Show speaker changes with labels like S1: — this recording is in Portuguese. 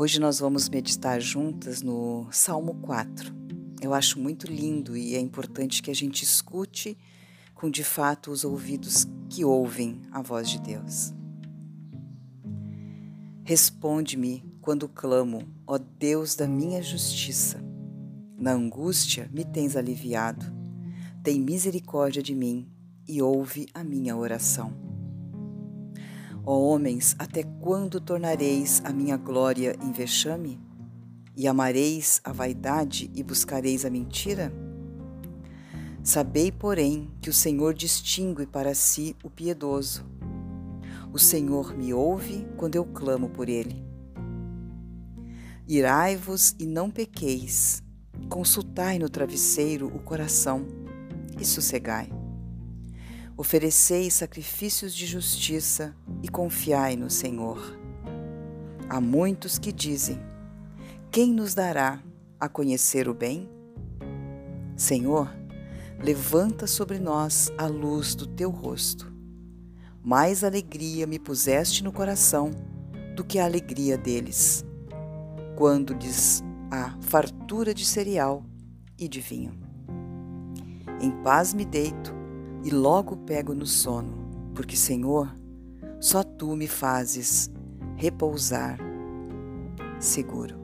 S1: Hoje nós vamos meditar juntas no Salmo 4. Eu acho muito lindo e é importante que a gente escute com de fato os ouvidos que ouvem a voz de Deus. Responde-me quando clamo, ó Deus da minha justiça. Na angústia me tens aliviado. Tem misericórdia de mim e ouve a minha oração. Ó homens, até quando tornareis a minha glória em vexame? E amareis a vaidade e buscareis a mentira? Sabei, porém, que o Senhor distingue para si o piedoso. O Senhor me ouve quando eu clamo por ele. Irai-vos e não pequeis. Consultai no travesseiro o coração e sossegai. Oferecei sacrifícios de justiça e confiai no Senhor. Há muitos que dizem: Quem nos dará a conhecer o bem? Senhor, levanta sobre nós a luz do teu rosto. Mais alegria me puseste no coração do que a alegria deles, quando lhes há fartura de cereal e de vinho. Em paz me deito e logo pego no sono, porque, Senhor, só tu me fazes repousar seguro.